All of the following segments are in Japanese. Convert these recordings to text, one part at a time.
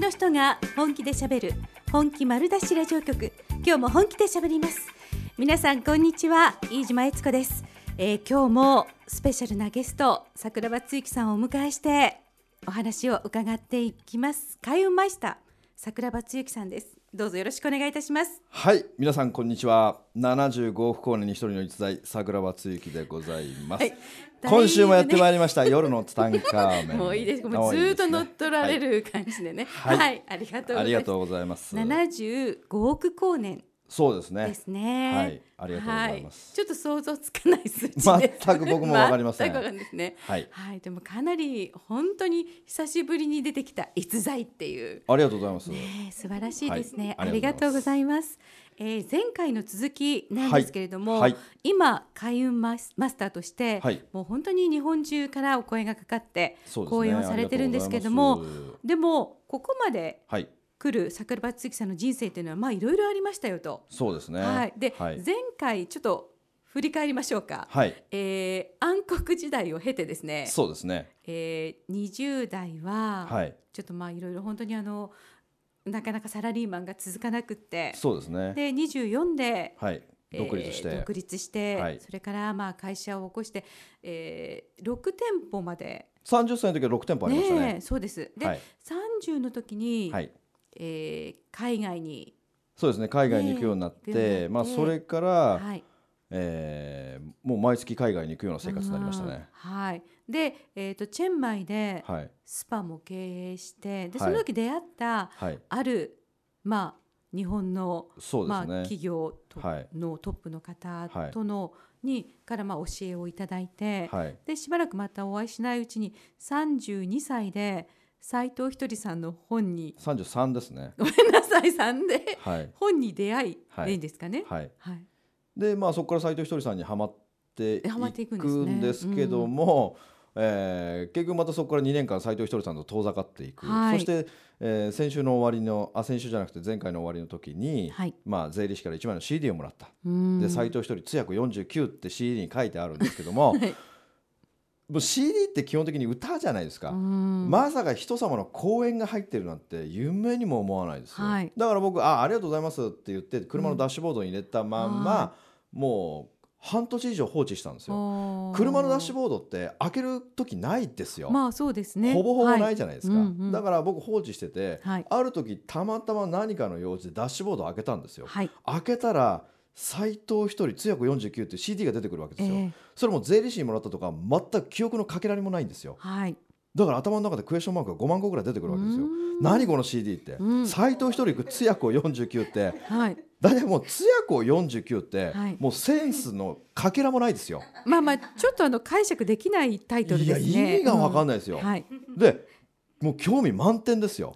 の人が本気で喋る本気丸出しラジオ局。今日も本気で喋ります。皆さんこんにちは。飯島悦子です、えー、今日もスペシャルなゲスト桜庭つゆきさんをお迎えしてお話を伺っていきます。開運マイスター桜庭つゆきさんです。どうぞよろしくお願いいたします。はい。皆さんこんにちは。75不幸年に一人の逸材桜庭つゆきでございます、はい、今週もやってまいりました夜のツタンカーメンもういいですもうずっと乗っ取られる感じでね、はい、はい、ありがとうございます75億光年そうですね。ですね。はい、ありがとうございます。はい、ちょっと想像つかない数値全く僕もわかりません。全くですね。はい。はい、でもかなり本当に久しぶりに出てきた逸材っていう。ありがとうございます。ね、素晴らしいですね。はい、ありがとうございます。えー、前回の続きなんですけれども、はいはい、今開運マスマスターとして、はい、もう本当に日本中からお声がかかって講演をされてるんですけれども、でもここまで、はい、来る桜庭つきさんの人生というのはまあいろいろありましたよと。そうですね。はい。で、はい、前回ちょっと振り返りましょうか。はい。えー、暗黒時代を経てですね。そうですね。えー、20代は、はい、ちょっとまあいろいろ本当にあのなかなかサラリーマンが続かなくて。そうですね。で24で。はい。独立して、えー、独立して、はい、それからまあ会社を起こして、えー、6店舗まで。30歳の時は6店舗ありましたね、ね、そうです。で、はい、30の時に、はい、えー、海外に。そうですね。海外に行くようになって、ね、まあ、それから、はい、えー、もう毎月海外に行くような生活になりましたね。はい、で、えーと、チェンマイでスパも経営して、でその時出会った、はい、ある、まあ、日本の、ね、まあ、企業のトップの方との、にからまあ教えをいただいて、はい、でしばらくまたお会いしないうちに32歳で斎藤ひとりさんの本に三十三ですね。ごめんなさい三で、はい、本に出会い、はい、でいいんですかね？はい、はい、でまあそこから斎藤ひとりさんにはまっていくんですけども、えー、結局またそこから2年間斎藤ひとりさんと遠ざかっていく、はい、そして、えー、先週の終わりのあ先週じゃなくて前回の終わりの時に、はい、まあ税理士から1枚の CD をもらった。で斎藤ひとり通訳49って CD に書いてあるんですけども、はいもう CD って基本的に歌じゃないですか。まさか人様の講演が入ってるなんて夢にも思わないですよ、はい、だから僕あ「ありがとうございます」って言って車のダッシュボードに入れたまんま、うん、もう半年以上放置したんですよ。車のダッシュボードって開ける時ないですよ。まあそうですね。ほぼほぼないじゃないですか、はい。うんうん、だから僕放置してて、はい、ある時たまたま何かの用事でダッシュボードを開けたんですよ、はい、開けたら斎藤一人通訳49って CD が出てくるわけですよ、えー、それも税理士にもらったとか全く記憶のかけられもないんですよ、はい、だから頭の中でクエスチョンマークが5万個ぐらい出てくるわけですよ。何この CD って？斎、藤一人通訳を49って、はい、だいもう通訳を49って、はい、もうセンスのかけらもないですよ。まあまあちょっとあの解釈できないタイトルですね。いや意味が分かんないですよ、うん。はい、でもう興味満点ですよ。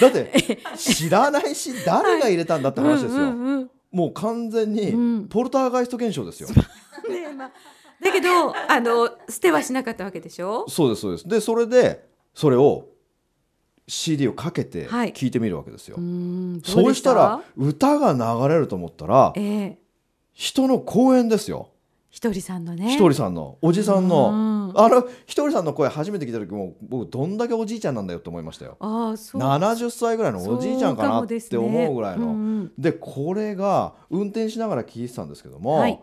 だって知らないし誰が入れたんだって話ですよ、うんうんうんもう完全にポルターガイスト現象ですよ。ねまあ、だけどあの捨てはしなかったわけでしょ？そうですそうです。でそれでそれを CD をかけて聞いてみるわけですよ。はい、うそうしたら歌が流れると思ったら、えー、人の公演ですよ。ひとりさんのね。ひとりさんのおじさんの。あのひとりさんの声初めて聞いた時も僕どんだけおじいちゃんなんだよと思いましたよ。あそう。70歳ぐらいのおじいちゃんかなって思うぐらいの。で、ね。うんうん、これが運転しながら聞いてたんですけども、はい、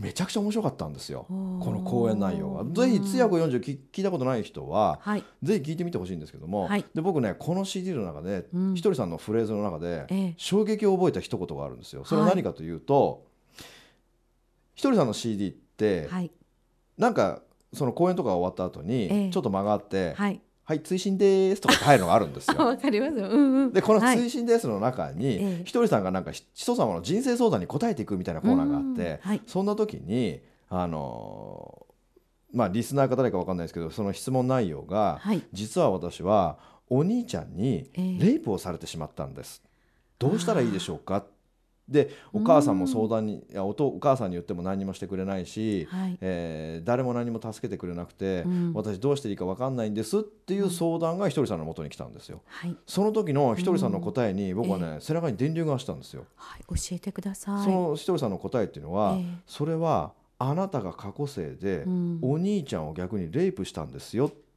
めちゃくちゃ面白かったんですよ。この講演内容が。ぜひ通訳40聞聞いたことない人は、はい、ぜひ聞いてみてほしいんですけども、はい、で僕ねこの CD の中で、うん、ひとりさんのフレーズの中で、ええ、衝撃を覚えた一言があるんですよ。それは何かというと、ひとりさんの CD って、はい、なんかその公演とか終わった後にちょっと間があって、はい、はい、追伸ですとか入るのがあるんですよ。わかります。よ。うんうん、でこの追伸ですの中に、はい、ひとりさんがなんか人様の人生相談に答えていくみたいなコーナーがあって、はい、そんな時にあのー、まあリスナーか誰かわかんないですけどその質問内容が、はい、実は私はお兄ちゃんにレイプをされてしまったんです。どうしたらいいでしょうかでお母さんも相談にいやおお母さんに言っても何もしてくれないし、はい、えー、誰も何も助けてくれなくて、うん、私どうしていいか分かんないんですっていう相談がひとりさんのもとに来たんですよ、はい、その時のひとりさんの答えに僕はね、うん、背中に電流が走ったんですよ、はい、教えてください。そのひとりさんの答えっていうのは、えー、それはあなたが過去生で、うん、お兄ちゃんを逆にレイプしたんですよって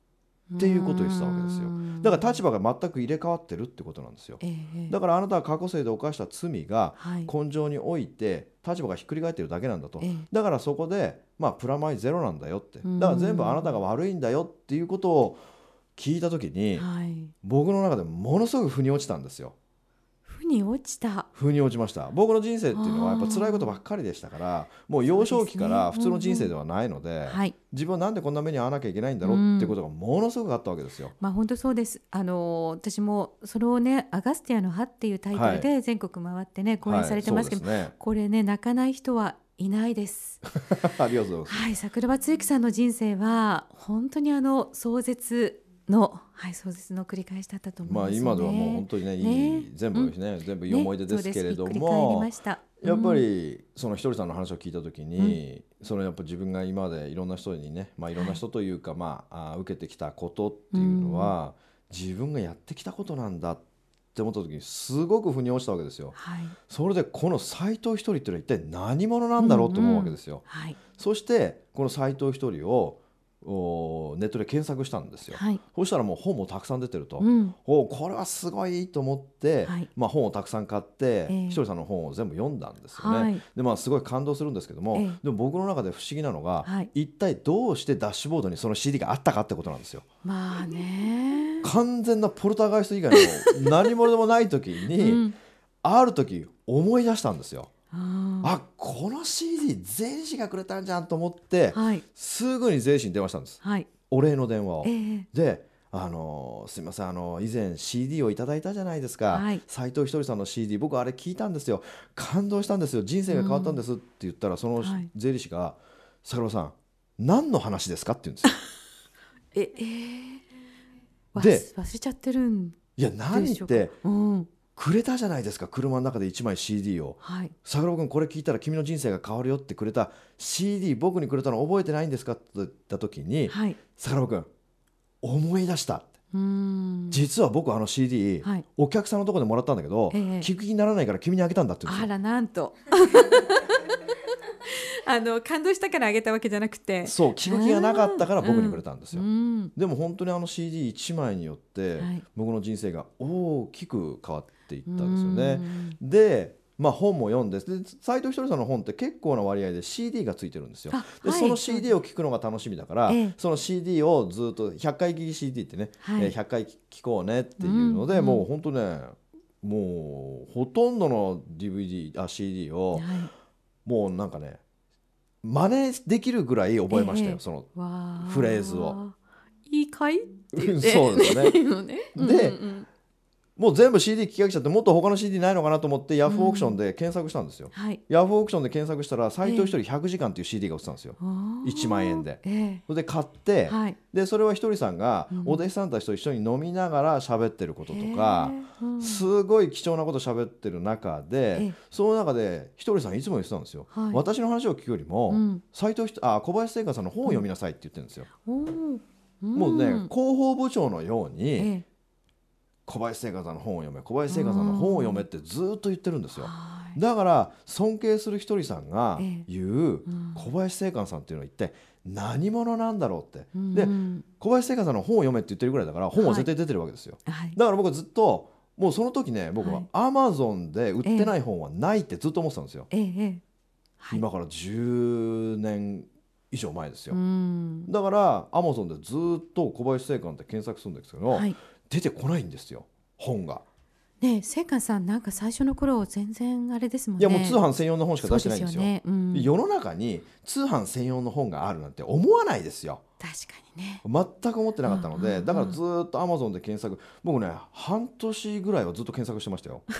いうことを言ってたわけですよ。だから立場が全く入れ替わってるってことなんですよ、えー、だからあなたは過去生で犯した罪が根性において立場がひっくり返ってるだけなんだと、えー、だからそこでまあプラマイゼロなんだよって。だから全部あなたが悪いんだよっていうことを聞いた時に、はい、僕の中でものすごく腑に落ちたんですよ。腑に落ちた。腑に落ちました。僕の人生っていうのはやっぱ辛いことばっかりでしたからもう幼少期から普通の人生ではないので、ねうんうん、自分はなんでこんな目に遭わなきゃいけないんだろうっていうことがものすごくあったわけですよ。まあ本当そうです。あの私もそれをね「アガスティアの歯」っていうタイトルで全国回ってね講演されてますけど、はいね、これね泣かない人はいないです。ありがとうございます。はい、桜庭つゆきさんの人生は本当にあの壮絶の、はい、そうですの繰り返しだったと思います、ね、まあ今ではもう本当にね、ね。いい全部ね、うん、全部いい思い出ですけれども、ね、やっぱりそのひとりさんの話を聞いた時に、うん、そのやっぱ自分が今までいろんな人にね、まあい。ろんな人というか、はい、まああ受けてきたことっていうのは、うん、自分がやってきたことなんだって思った時にすごく腑に落ちたわけですよ。はい、それでこの斎藤ひとりっていうのは一体何者なんだろうと思うわけですよ。うん。うんはい、そしてこの斎藤ひとりをおネットで検索したんですよ、はい、そしたらもう本もたくさん出てると、うん、おこれはすごいと思って、はい、まあ、本をたくさん買って、えー、ひとりさんの本を全部読んだんですよね、はい、でまあ、すごい感動するんですけども、えー、でも僕の中で不思議なのが、一体どうしてダッシュボードにその CD があったかってことなんですよ。まあね。完全なポルターガイスト以外の何者でもない時に、うん、ある時思い出したんですよ。あこの CD 税理士がくれたんじゃんと思って、はい、すぐに税理士に電話したんです、はい、お礼の電話を。えー、であのすみませんあの以前 CD をいただいたじゃないですか、はい、斉藤ひとりさんの CD 僕あれ聞いたんですよ。感動したんですよ。人生が変わったんですって言ったら、その税理士が「坂本さん何の話ですか?」って言うんですよ。ええー、で忘れちゃってるんいや何って、うん、くれたじゃないですか車の中で1枚 CD を「はい、桜君これ聞いたら君の人生が変わるよ」ってくれた CD 僕にくれたの覚えてないんですかって言った時に、はい、桜君思い出した実は僕あの CD、はい、お客さんのところでもらったんだけど、ええ、聞く気にならないから君にあげたんだってあらなんと あの感動したからあげたわけじゃなくて。そう聞く気がなかったから僕にくれたんですよ、うん、でも本当にあの CD1 枚によって、僕の人生が大きく変わっていったんですよね、でまあ、本も読んで斎藤ひとりさんの本って結構な割合で CD がついてるんですよ。で、はい、その CD を聞くのが楽しみだから、ええ、その CD をずっと100回聞き CD ってね、はい、えー、100回聞こうねっていうので、うん、もう本当ねもうほとんどの DVD あ CD を、はい、もうなんかね真似できるぐらい覚えましたよ、えー、そのフレーズを。いいかい？そうですね。で、うんうんもう全部 CD 聞き飽きちゃってもっと他の CD ないのかなと思ってヤフーオークションで検索したんですよ、うんはい、ヤフーオークションで検索したら斎藤一人100時間っていう CD が売ってたんですよ、えー、1万円で、えー、それで買って、はい、でそれはひとりさんがお弟子さんたちと一緒に飲みながら喋ってることとか、えー。うん、すごい貴重なこと喋ってる中で、その中でひとりさんいつも言ってたんですよ、はい、私の話を聞くよりも、うん、藤あ小林聖華さんの本を読みなさいって言ってるんですよ、もうね広報部長のように、小林聖華さんの本を読め小林聖華さんの本を読めってずっと言ってるんですよ。だから尊敬するひとりさんが言う小林聖華さんっていうのは一体何者なんだろうって、で小林聖華さんの本を読めって言ってるぐらいだから本は絶対出てるわけですよ、はい、だから僕はずっともうその時ね僕はアマゾンで売ってない本はないってずっと思ってたんですよ、ええ。今から10年以上前ですよ、だからアマゾンでずっと小林聖華って検索するんですけど、はい、出てこないんですよ本が。ねせいかさんなんか最初の頃全然あれですもんね。いやもう通販専用の本しか出してないんですよ。ねうん、世の中に通販専用の本があるなんて思わないですよ。確かにね。全く思ってなかったので、うんうんうん、だからずっとアマゾンで検索、僕ね半年ぐらいはずっと検索してましたよ。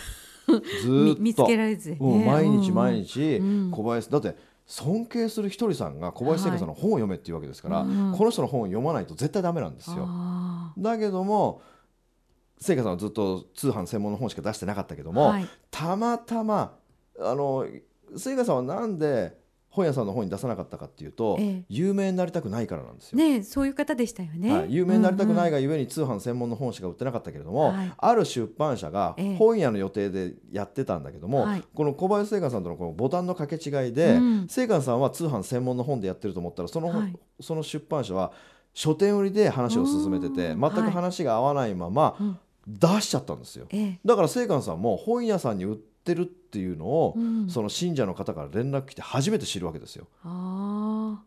ずっと見つけられず、ね、毎日毎日小林、だって尊敬するひとりさんが小林聖華さんの本を読めっていうわけですから、はいうん、この人の本を読まないと絶対ダメなんですよ。だけども聖華さんはずっと通販専門の本しか出してなかったけども、はい、たまたまあの聖華さんはなんで本屋さんの本に出さなかったかっていうと、ええ、有名になりたくないからなんですよ。ねそういう方でしたよね。はい、有名になりたくないがゆえに通販専門の本しか売ってなかったけれども、はい、ある出版社が本屋の予定でやってたんだけども、え、この小林聖寛さんとのこのボタンの掛け違いで、聖、う、寛、ん、さんは通販専門の本でやってると思ったらその、はい、その出版社は書店売りで話を進めてて全く話が合わないまま出しちゃったんですよ、だから清官さんも本屋さんに売ってるっていうのを、その信者の方から連絡来て初めて知るわけですよ。あ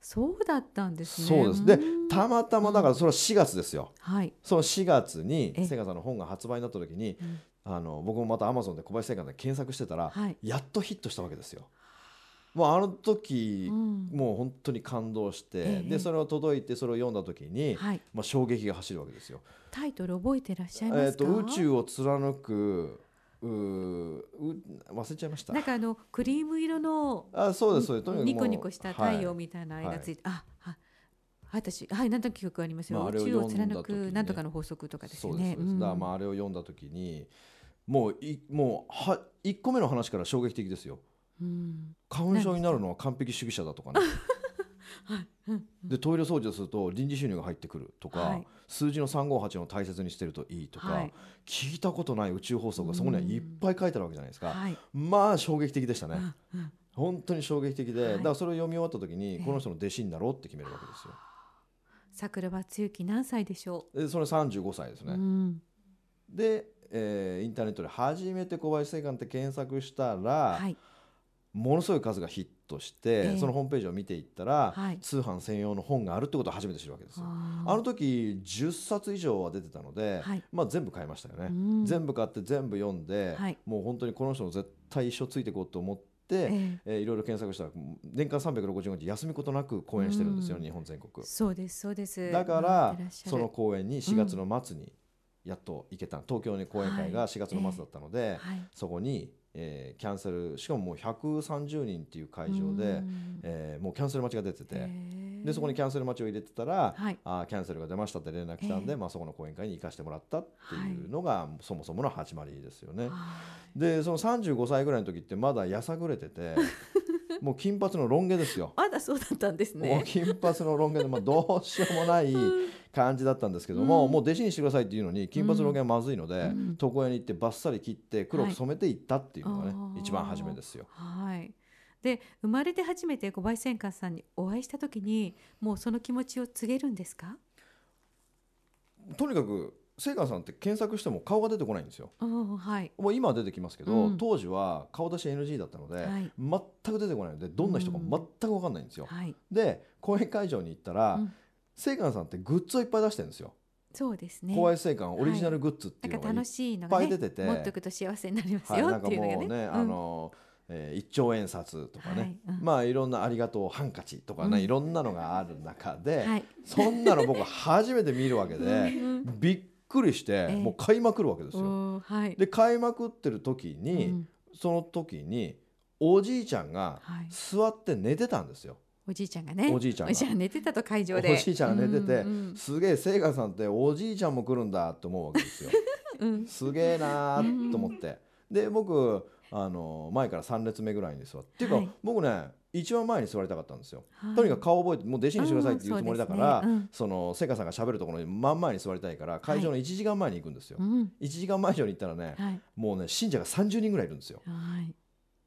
そうだったんですね。そうです。で、たまたまだからそれは4月ですよ。はい。その4月に清官さんの本が発売になった時に、あの僕もまたアマゾンで小林清官で検索してたら、やっとヒットしたわけですよ。もうあの時、うん、もう本当に感動して、えでそれを届いてそれを読んだ時に、はい、まあ、衝撃が走るわけですよ。タイトル覚えてらっしゃいますか、えーと、宇宙を貫くうう忘れちゃいました。なんかあのクリーム色のあそうですそうです。とにかくニコニコした太陽みたいな絵がついて、はい、あは私はい何と記憶ありますよ、まあ、宇宙を貫く何とかの法則とかですよね。そうです、うん、だまああれを読んだ時にもういもうは1個目の話から衝撃的ですよ。花粉症になるのは完璧主義者だとかね。でトイレ掃除をすると臨時収入が入ってくるとか、はい、数字の358を大切にしてるといいとか、はい、聞いたことない宇宙法則がそこにはいっぱい書いてあるわけじゃないですか、はい、まあ衝撃的でしたね、本当に衝撃的で、だからそれを読み終わった時にこの人の弟子になろうって決めるわけですよ。桜庭つゆき何歳でしょう？でそれ35歳ですね、うん、で、えー、インターネットで初めて小林正観って検索したら、はいものすごい数がヒットして、えー、そのホームページを見ていったら、はい、通販専用の本があるってことを初めて知るわけですよ。あの時10冊以上は出てたので、はい、まあ、全部買いましたよね。全部買って全部読んで、はい、もう本当にこの人の絶対一生ついていこうと思って。えー、えー、いろいろ検索したら年間365日休みことなく公演してるんですよ、日本全国。そうですそうです。だからその公演に4月の末にやっと行けた、東京に講演会が4月の末だったので、そこにえー、キャンセルしかももう130人っていう会場で、えー、もうキャンセル待ちが出ててでそこにキャンセル待ちを入れてたら、はい、あキャンセルが出ましたって連絡来たんで、まあ、そこの講演会に行かせてもらったっていうのが、はい、そもそもの始まりですよね。でその35歳ぐらいの時ってまだやさぐれててもう金髪のロン毛ですよ。まだそうだったんですね。金髪のロン毛で、まあ、どうしようもない感じだったんですけども、うん、もう弟子にしてくださいっていうのに金髪ロン毛はまずいので、うん、床屋に行ってばっさり切って黒く染めていったっていうのがね、はい、一番初めですよ。はい。で生まれて初めて小林千寛さんにお会いした時にもうその気持ちを告げるんですか？とにかくセイカさんって検索しても顔が出てこないんですよ。はい、もう今は出てきますけど、うん、当時は顔出し NG だったので、はい、全く出てこないのでどんな人か全く分かんないんですよ。うんはい、で講演会場に行ったら、うん、セイカさんってグッズをいっぱい出してるんですよ。そうですね。小林製缶オリジナルグッズっていうのがいっぱい出てて、ね、持っておくと幸せになりますよっていうのがね。ねあのえー、1兆円札とかね、はい。うん、まあいろんなありがとうハンカチとかね、うん、いろんなのがある中で、はい、そんなの僕初めて見るわけでびっくりして、もう買いまくるわけですよ。はい、で買いまくってる時に、うん、その時におじいちゃんが座って寝てたんですよ。おじいちゃんがね。おじいちゃんが。寝てたと会場で。おじいちゃんが寝てて、うんうん、すげえ聖華さんっておじいちゃんも来るんだって思うわけですよ。うん、すげえなーと思って。で僕あの前から3列目ぐらいに座って、はい、ってい。うか僕ね一番前に座りたかったんですよ、はい、とにかく顔覚えてもう弟子にしてくださいっていうつもりだから、ね。うん、そのせかさんがしゃべるところに真ん前に座りたいから会場の1時間前に行くんですよ、はい、1時間前以上に行ったらね、はい、もうね信者が30人ぐらいいるんですよ、はい、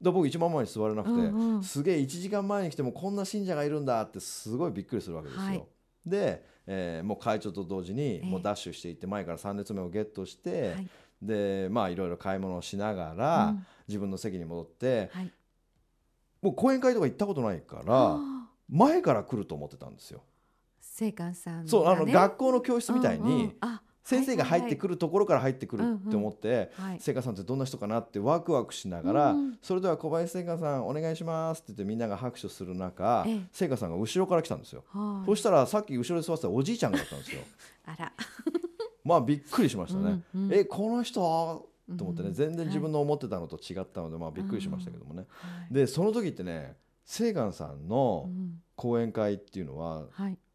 で僕一番前に座れなくて、うんうん、すげえ1時間前に来てもこんな信者がいるんだってすごいびっくりするわけですよ、で、えー、もう会長と同時にもうダッシュしていって前から3列目をゲットして、でまあいろいろ買い物をしながら、うん、自分の席に戻って、はい、もう講演会とか行ったことないから前から来ると思ってたんですよ。さん、ね、そうあの学校の教室みたいに、うんうん、先生が入ってくるところから入ってくるって思って、聖寛さんってどんな人かなってワクワクしながら、うん、それでは小林聖寛さんお願いしますって言ってみんなが拍手する中聖寛さんが後ろから来たんですよ。そしたらさっき後ろで座ってたおじいちゃんがだったんですよ。あら。まあびっくりしましたね。うんうん、えこの人と思ってね全然自分の思ってたのと違ったので、まあびっくりしましたけどもね。でその時ってねセーガンさんの講演会っていうのは、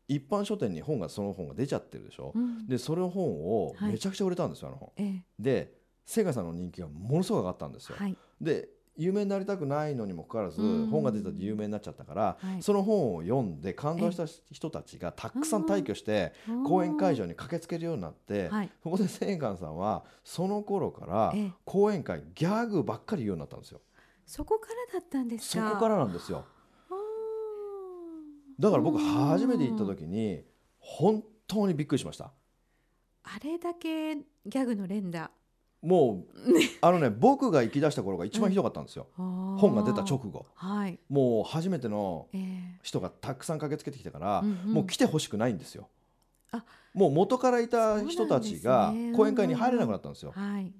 一般書店に本がその本が出ちゃってるでしょ、うん、でその本をめちゃくちゃ売れたんですよ、あの本。でセーガンさんの人気がものすごく上がったんですよ。はい、で有名になりたくないのにもかかわらず、本が出たって有名になっちゃったから、その本を読んで感動した人たちがたくさん退去して講演会場に駆けつけるようになって、そこで千貫さんはその頃から講演会ギャグばっかり言うようになったんですよ。そこからだったんですそこからなんですよ。だから僕初めて行った時に本当にびっくりしました。あれだけギャグの連打もうあのね僕が行き出した頃が一番ひどかったんですよ、うん、本が出た直後、はい、もう初めての人がたくさん駆けつけてきてから、えー、もう来てほしくないんですよ、うんうん、もう元からいた人たちが講演会に入れなくなったんですよ、うんはい、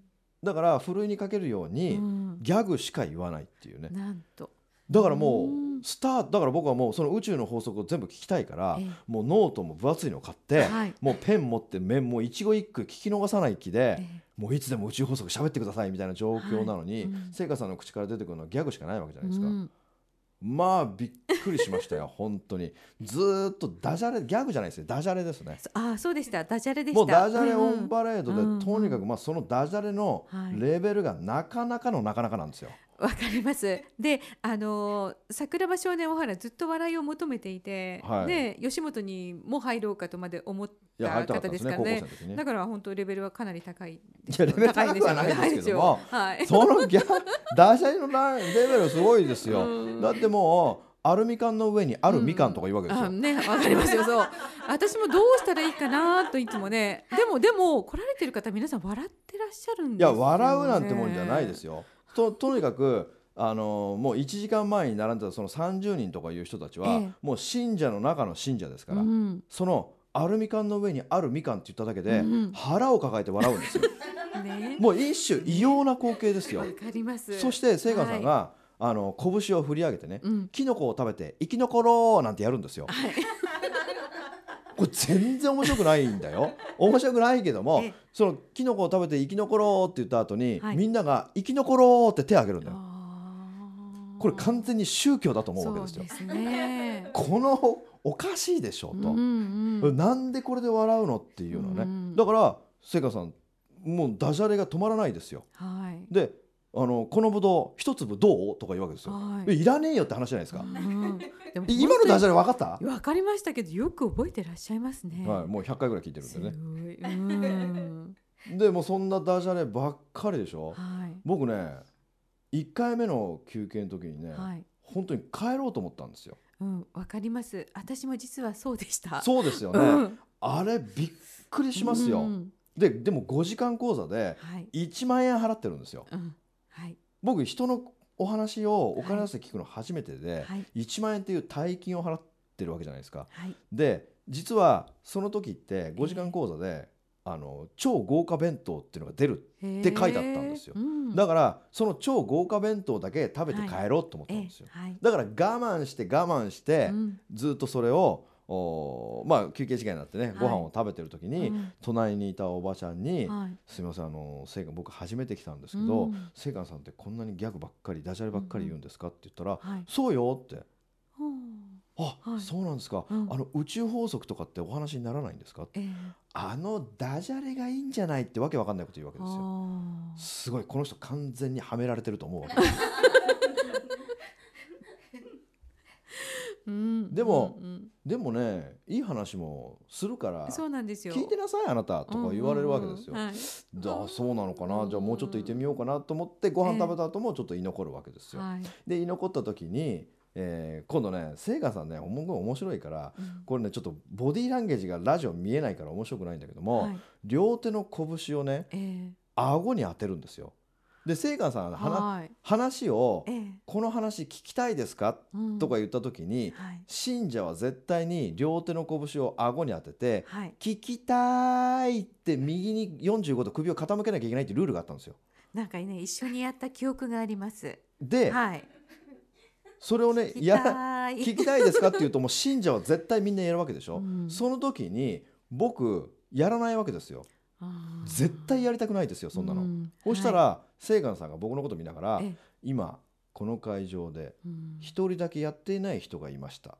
だからふるいにかけるようにギャグしか言わないっていうね、なんと。だからもうスターだから僕はもうその宇宙の法則を全部聞きたいから、もうノートも分厚いのを買って、はい、もうペン持ってもう一言一句聞き逃さない気で、もういつでも宇宙法則喋ってくださいみたいな状況なのに、聖、は、華、い、さんの口から出てくるのはギャグしかないわけじゃないですか。うん。まあびっくりしましたよ 本当に。ずっとダジャレギャグじゃないですねダジャレですね。あそうでした。ダジャレでもうダジャレオンパレードで、うん、とにかくまあそのダジャレのレベルがなかなかのなかなかなんですよ、わかります。で、あの桜庭少年小原ずっと笑いを求めていて、はい、で吉本にも入ろうかとまで思った方ですからね。ねだから本当レベルはかなり高い。いやレベル高くはないですけども、はい、そのギャダジャレのレベルすごいですよ。だってもう。アルミ缶の上にあるみかんとか言うわけですよ。うん、ね、わかりますよ。そう。私もどうしたらいいかなといつもね。でもでも来られてる方皆さん笑ってらっしゃるんですよ、ね、いや笑うなんてもんじゃないですよ。ととにかくあのもう1時間前に並んでたその30人とかいう人たちは、ええ、もう信者の中の信者ですから、うん、そのアルミ缶の上にあるみかんって言っただけで、うん、腹を抱えて笑うんですよ。ね、もう一種異様な光景ですよ。そしてセイガンさんが、はい、あの拳を振り上げてね、うん、キノコを食べて生き残ろうなんてやるんですよ。はいこれ全然面白くないんだよ。面白くないけどもそのキノコを食べて生き残ろうって言った後に、はい、みんなが生き残ろうって手を挙げるんだよ。これ完全に宗教だと思うわけですよ。すね、このおかしいでしょうと、うんうん、なんでこれで笑うのっていうのね、うん、だからせいかさんもうダジャレが止まらないですよ。はい、であのこのぶどう一粒どう？とか言うわけですよ、はい、いらねえよって話じゃないですか、うん、今のダジャレ分かった？分かりましたけどよく覚えてらっしゃいますね。はいもう100回ぐらい聞いてるんでね。うん、でもそんなダジャレばっかりでしょ、はい、僕ね1回目の休憩の時にね、はい、本当に帰ろうと思ったんですよ。うん、わかります。私も実はそうでした。そうですよね。うん、あれびっくりしますよ。うん、で、でも5時間講座で1万円払ってるんですよ。僕人のお話をお金出して聞くの初めてで、はい、1万円っていう大金を払ってるわけじゃないですか。はい、で、実はその時って5時間講座であの超豪華弁当っていうのが出るって書いてあったんですよ、うん、だからその超豪華弁当だけ食べて帰ろうと思ったんですよ、はい、だから我慢して我慢して、うん、ずっとそれをおまあ休憩時間になってね、はい、ご飯を食べてる時に、うん、隣にいたおばちゃんに「はい、すみませんあの聖寛僕初めて来たんですけど聖寛、さんってこんなにギャグばっかりダジャレばっかり言うんですか?」って言ったら「そうよ」って。あ、はい、そうなんですか、うん、あの宇宙法則とかってお話にならないんですか、えー、あのダジャレがいいんじゃないってわけわかんないこと言うわけですよ。すごいこの人完全にはめられてると思うわけ。で すうん、でも、うんうん、でもねいい話もするからそうなんですよ。聞いてなさいあなたとか言われるわけですよ。うんうんうんはい、あそうなのかな？じゃあもうちょっといてみようかなと思ってご飯食べた後もちょっと居残るわけですよ。えー、で居残った時にえー、今度ね聖華さんね面白いから、うん、これねちょっとボディーランゲージがラジオ見えないから面白くないんだけども、はい、両手の拳をね、えー、顎に当てるんですよ。で聖寛さんはい、話を、ええ、この話聞きたいですか?」うん、とか言った時に、はい、信者は絶対に両手の拳を顎に当てて「はい、聞きたい」って右に45度首を傾けなきゃいけないっていうルールがあったんですよ。なんかね一緒にやった記憶があります。で、はい、それをねや聞きたいですかって言うともう信者は絶対みんなやるわけでしょ、うん、その時に僕やらないわけですよ絶対やりたくないですよそんなの、うん、そしたらはい、さんが僕のこと見ながら今この会場で一人だけやっていない人がいました、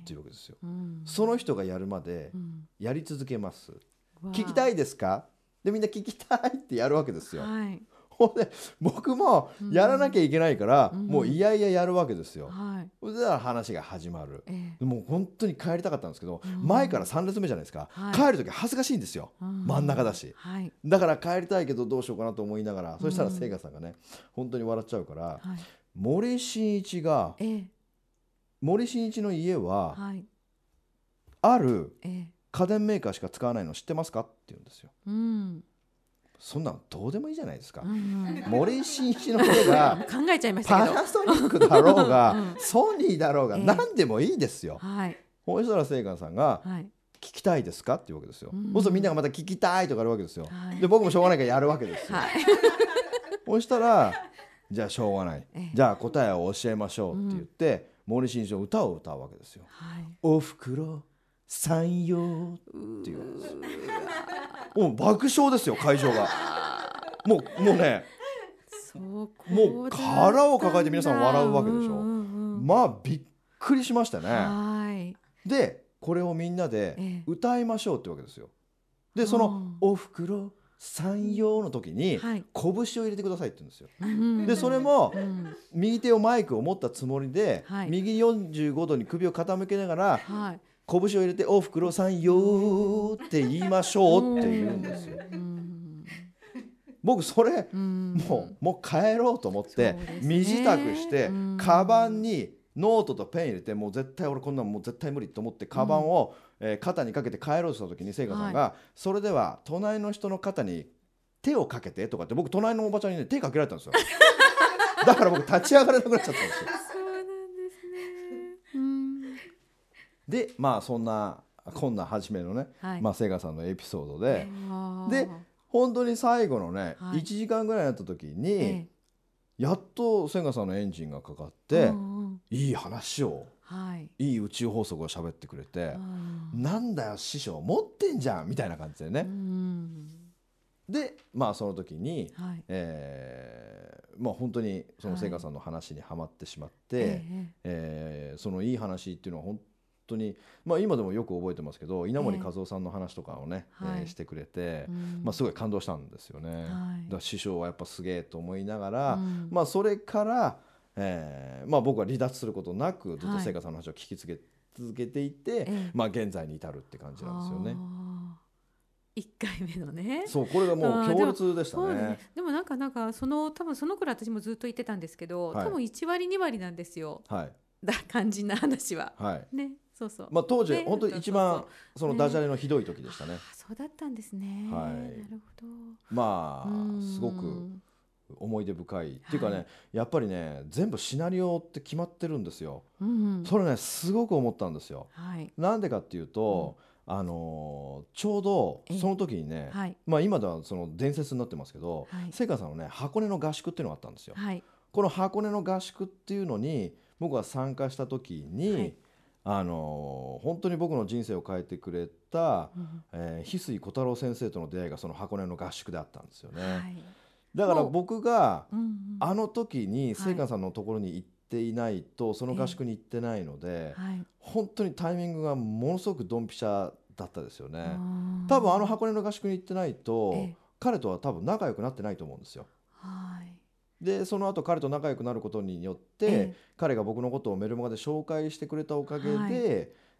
っていうわけですよ、うん、その人がやるまでやり続けます、聞きたいですか？でみんな聞きたいってやるわけですよ、はい、ほんで僕もやらなきゃいけないから、うん、もういやいややるわけですよ。はい、そしたら話が始まる、えー、もう本当に帰りたかったんですけど、うん、前から3列目じゃないですか、はい、帰る時恥ずかしいんですよ、うん、真ん中だし、はい、だから帰りたいけどどうしようかなと思いながら、そしたら聖華さんがね本当に笑っちゃうから、森進一が、えー、森進一の家は、ある家電メーカーしか使わないの知ってますか?」って言うんですよ。うんそんなのどうでもいいじゃないですか。うんうん、森進一の方が 考えちゃいましたパナソニックだろうが、うん、ソニーだろうが、何でもいいですよ。はい、星空聖寛さんが、はい聞きたいですか？っていうわけですよ。うん、そうするとみんながまた聞きたいとかあるわけですよ。はい、で僕もしょうがないからやるわけですよ。はい、そしたらじゃあしょうがない。じゃあ答えを教えましょうって言って、うん、森進一の歌を歌うわけですよ。はい、おふくろ山陽っていう。もう爆笑ですよ会場が。もうもうね。もう殻を抱えて皆さん笑うわけでしょ、まあびっくりしましたね。でこれをみんなで歌いましょうってわけですよ。でその「おふくろ山陽」の時に拳を入れてくださいって言うんですよ。でそれも右手をマイクを持ったつもりで、右45度に首を傾けながら、拳を入れて「おふくろさんよ」って言いましょうって言うんですよ。僕それもうもう帰ろうと思って身支度してカバンにノートとペン入れてもう絶対俺こんなのもう絶対無理と思ってカバンをえ肩にかけて帰ろうとした時に聖華さんがそれでは隣の人の肩に手をかけてとかって僕隣のおばちゃんにね手かけられたんですよ。だから僕立ち上がれなくなっちゃったんですよでまあそんなこんな初めのね、はい、まあ、セガさんのエピソードで、で本当に最後のね、はい、1時間ぐらいになった時に、えやっとセガさんのエンジンがかかって、うんうん、いい話を、はい、いい宇宙法則を喋ってくれて、うん、なんだよ師匠持ってんじゃんみたいな感じでね。うん。でまあその時に、はい、えー、まあ本当にその聖華さんの話にはまってしまって、はい、え。えー、そのいい話っていうのは本当に、まあ、今でもよく覚えてますけど稲森和夫さんの話とかをね、えー、えー、してくれて、うん、まあ、すごい感動したんですよね。はい、だ師匠はやっぱすげえと思いながら、うん、まあ、それから、えーまあ、僕は離脱することなくずっと聖華さんの話を聞きつけ続けていて、まあ、現在に至るって感じなんですよね。1回目のね。そうこれがもう強烈でしたね。でもなんかなんかその多分その頃私もずっと言ってたんですけど、はい、多分1割2割なんですよ、はい、だ肝心な話は、はい、ねそうそう。まあ当時、ね、本当に一番そのダジャレのひどい時でしたね。ねそうだったんですね。はい。なるほど。まあすごく思い出深いっていうかね、はい、やっぱりね全部シナリオって決まってるんですよ。うん、それねすごく思ったんですよ。はい。なんでかっていうと。うんあのー、ちょうどその時にね、はい、まあ、今ではその伝説になってますけど、はい、聖火さんのね箱根の合宿っていうのがあったんですよ。はい、この箱根の合宿っていうのに僕が参加した時に、はい、あの本当に僕の人生を変えてくれた、うん、えー、翡翠小太郎先生との出会いがその箱根の合宿であったんですよね。はい、だから僕が、あの時に聖寛さんのところに行っていないとその合宿に行ってないので、はい、本当にタイミングがものすごくドンピシャだったですよね。多分あの箱根の合宿に行ってないと彼とは多分仲良くなってないと思うんですよ。はいでその後彼と仲良くなることによって、ええ、彼が僕のことをメルマガで紹介してくれたおかげで、はい、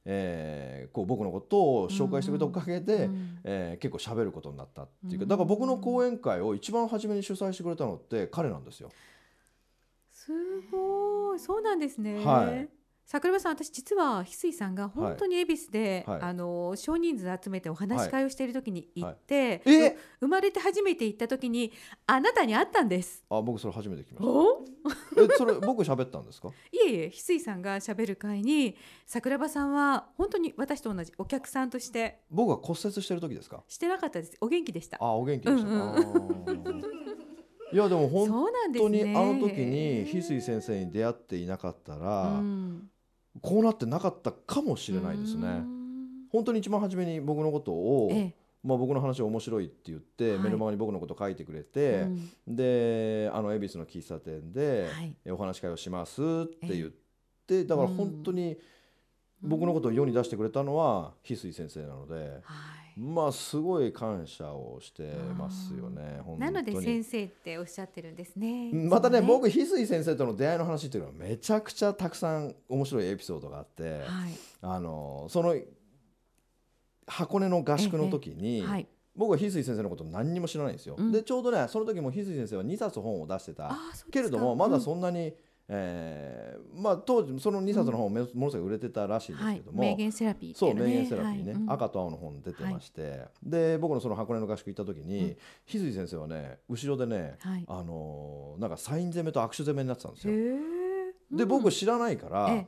えー、こう僕のことを紹介してくれたおかげで、うん、えー、結構喋ることになったっていうかだから僕の講演会を一番初めに主催してくれたのって彼なんですよ。すごい。そうなんですね。はい桜庭さん私実は翡翠さんが本当に恵比寿で、はい、あの少人数集めてお話し会をしている時に行って、はい。はい、生まれて初めて行った時にあなたに会ったんです。あ僕それ初めて聞きました。えそれ僕喋ったんですか？いえいえ翡翠さんが喋る会に桜庭さんは本当に私と同じお客さんとして。僕は骨折してる時ですか？してなかったです。お元気でした。あお元気でした、うんうん、いやでも本当に、ね、あの時に翡翠先生に出会っていなかったら、うんこうなってなかったかもしれないですね。本当に一番初めに僕のことを、ええ、まあ、僕の話面白いって言って、はい、メルマガに僕のこと書いてくれて、うん、であの恵比寿の喫茶店で、お話し会をしますって言って、だから本当に僕のことを世に出してくれたのは翡翠先生なので。はいまあすごい感謝をしてますよね。なので先生っておっしゃってるんですね。またね、ね、僕翡翠先生との出会いの話っていうのはめちゃくちゃたくさん面白いエピソードがあって、はい、あのその箱根の合宿の時に、はい、僕は翡翠先生のこと何にも知らないんですよ。うん、でちょうどねその時も翡翠先生は2冊本を出してたけれどもまだそんなに、うんえー、まあ当時その2冊の本もものすごい売れてたらしいんですけども、名言セラピー、ね、そう名言セラピーね、はい、赤と青の本出てまして、で僕のその箱根の合宿行った時に、翡翠先生はね後ろでね、あのなんかサイン攻めと握手攻めになってたんですよ。で僕知らないから、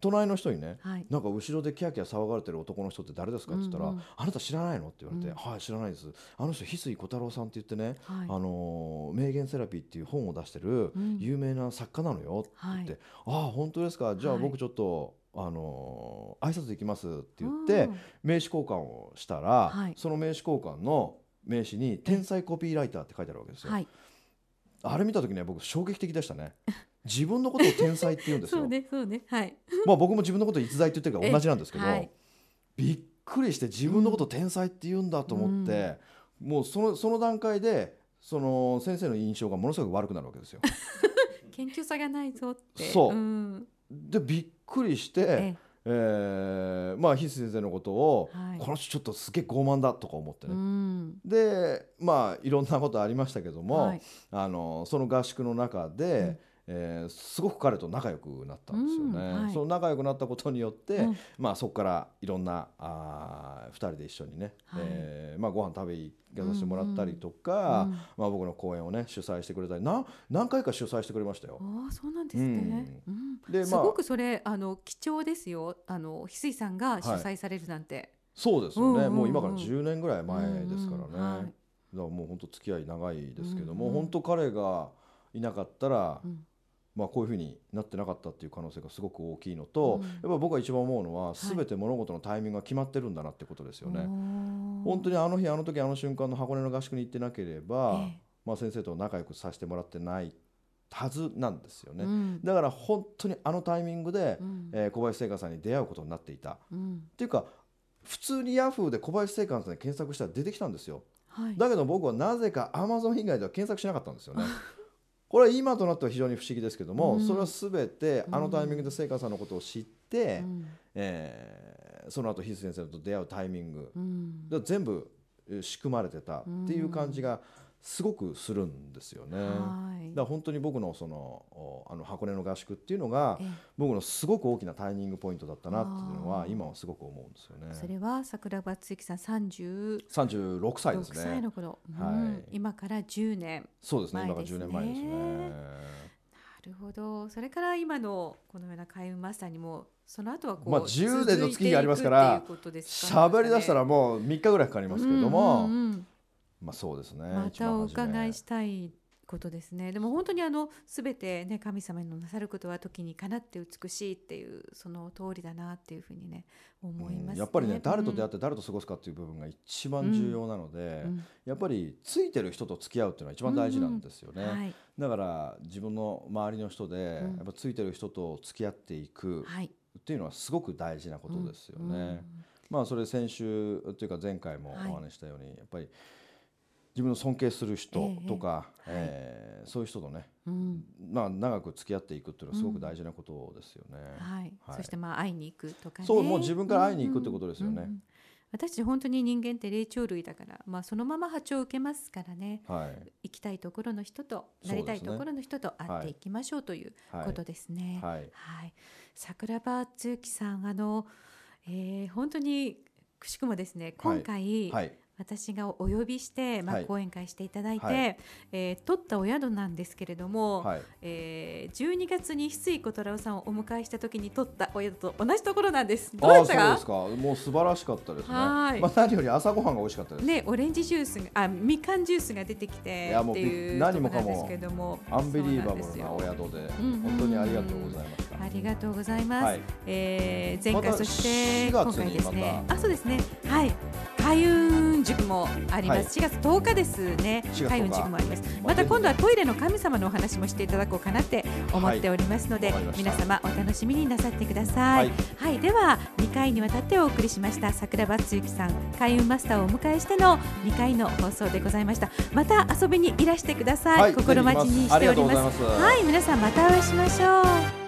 隣の人にね、はい、なんか後ろでキャキャ騒がれてる男の人って誰ですかって言ったら、うんうん、あなた知らないのって言われて、うん、はい知らないです。あの人翡翠小太郎さんって言ってね、はい、あの名言セラピーっていう本を出してる有名な作家なのよって言って、うん、ああ本当ですか？じゃあ僕ちょっと、あの挨拶行きますって言って、名刺交換をしたら、はい、その名刺交換の名刺に「天才コピーライター」って書いてあるわけですよ。あれ見た時には僕衝撃的でしたね。自分のことを天才って言うんですよ。そうねそうねはい。まあ僕も自分のことを逸材って言ってるから同じなんですけど、はい、びっくりして自分のことを天才って言うんだと思って、うん、もうそのその段階でその先生の印象がものすごく悪くなるわけですよ。謙虚さがないぞって。そう。うん、でびっくりして。えええー、まあ翡翠先生のことを、はい、この人ちょっとすげえ傲慢だとか思ってね、うん、でまあいろんなことありましたけども、はい、あのその合宿の中で、えー、すごく彼と仲良くなったんですよね、うんはい、その仲良くなったことによって、うん、まあ、そこからいろんなあ2人で一緒にね、はい、えー、まあ、ご飯食べ行かさせてもらったりとか、うん。うん、まあ、僕の講演をね主催してくれたりな何回か主催してくれましたよ。あそうなんですね、うん、で、まあ、すごくそれあの貴重ですよ。あの翡翠さんが主催されるなんて。はい、そうですよね、もう今から10年ぐらい前ですからね。うんうんはい、だからもう本当付き合い長いですけども、うんうん、本当彼がいなかったら、うんまあ、こういうふうになってなかったっていう可能性がすごく大きいのと、うん、やっぱ僕が一番思うのは全て物事のタイミングが決まってるんだなってことですよね。はい、本当にあの日あの時あの瞬間の箱根の合宿に行ってなければ、ええ、まあ、先生と仲良くさせてもらってないはずなんですよね、うん、だから本当にあのタイミングで、うん、えー、小林聖華さんに出会うことになっていた、うん、っていうか普通にヤフーで小林聖華さんで検索したら出てきたんですよ、はい、だけど僕はなぜかアマゾン以外では検索しなかったんですよね これは今となっては非常に不思議ですけども、うん、それは全てあのタイミングで聖華さんのことを知って、うん、えー、その後翡翠先生と出会うタイミング、うん、全部仕組まれてたっていう感じがすごくするんですよね。だから本当に僕のそのあの箱根の合宿っていうのが僕のすごく大きなタイミングポイントだったなっていうのは今はすごく思うんですよね。それは桜庭つゆきさん三十三十六歳ですね。歳の頃、はい、今から十年、そうですね。今から十年前ですね。なるほど。それから今のこのような開運マスターにもその後はこうまあ10年の月がありますから喋り出したらもう3日ぐらいかかりますけれども、うんうんうん、まあそうですね。またお伺いしたいことですね。でも本当にあのすべてね神様のなさることは時にかなって美しいっていうその通りだなっていうふうにね思います、ね。うん、やっぱりね誰と出会って誰と過ごすかっていう部分が一番重要なので、うん、やっぱりついてる人と付き合うっていうのは一番大事なんですよね。はい、だから自分の周りの人でやっぱついてる人と付き合っていくっていうのはすごく大事なことですよね。まあそれ先週というか前回もお話したように、やっぱり自分の尊敬する人とか、ええー、そういう人とね、うん、まあ長く付き合っていくっていうのはすごく大事なことですよね。うん、はい、はい、そしてまあ会いに行くとか、ね、そうもう自分から会いに行くってことですよね。私たち本当に人間って霊長類だから、まあ、そのまま波長を受けますからね、はい、行きたいところの人となりたいところの人と会っていきましょうということですね。はい、はい、桜庭つゆきさんあの、えー、本当にくしくもですね今回、はい、私がお呼びして、まあ、講演会していただいて、はい、えー、取ったお宿なんですけれども、はい、えー、12月に翡翠小太郎さんをお迎えした時に取ったお宿と同じところなんです。どうでした？か？そうですか。もう素晴らしかったですね。はい。まあ何より朝ごはんが美味しかったです。ね、オレンジジュースがあみかんジュースが出てきていやもう何もかもアンビリーバブルなお宿で本当にありがとうございました。ありがとうございます。はい、えー、前回、そして今回ですね。あ、そうですね。はい。開運塾もあります、はい、4月10日ですね。開運塾もあります。また今度はトイレの神様のお話もしていただこうかなって思っておりますので、はい、皆様お楽しみになさってください、はい、はい、では2回にわたってお送りしました桜庭つゆきさん開運マスターをお迎えしての2回の放送でございました。また遊びにいらしてください、心待ちにしております。はい皆さんまたお会いしましょう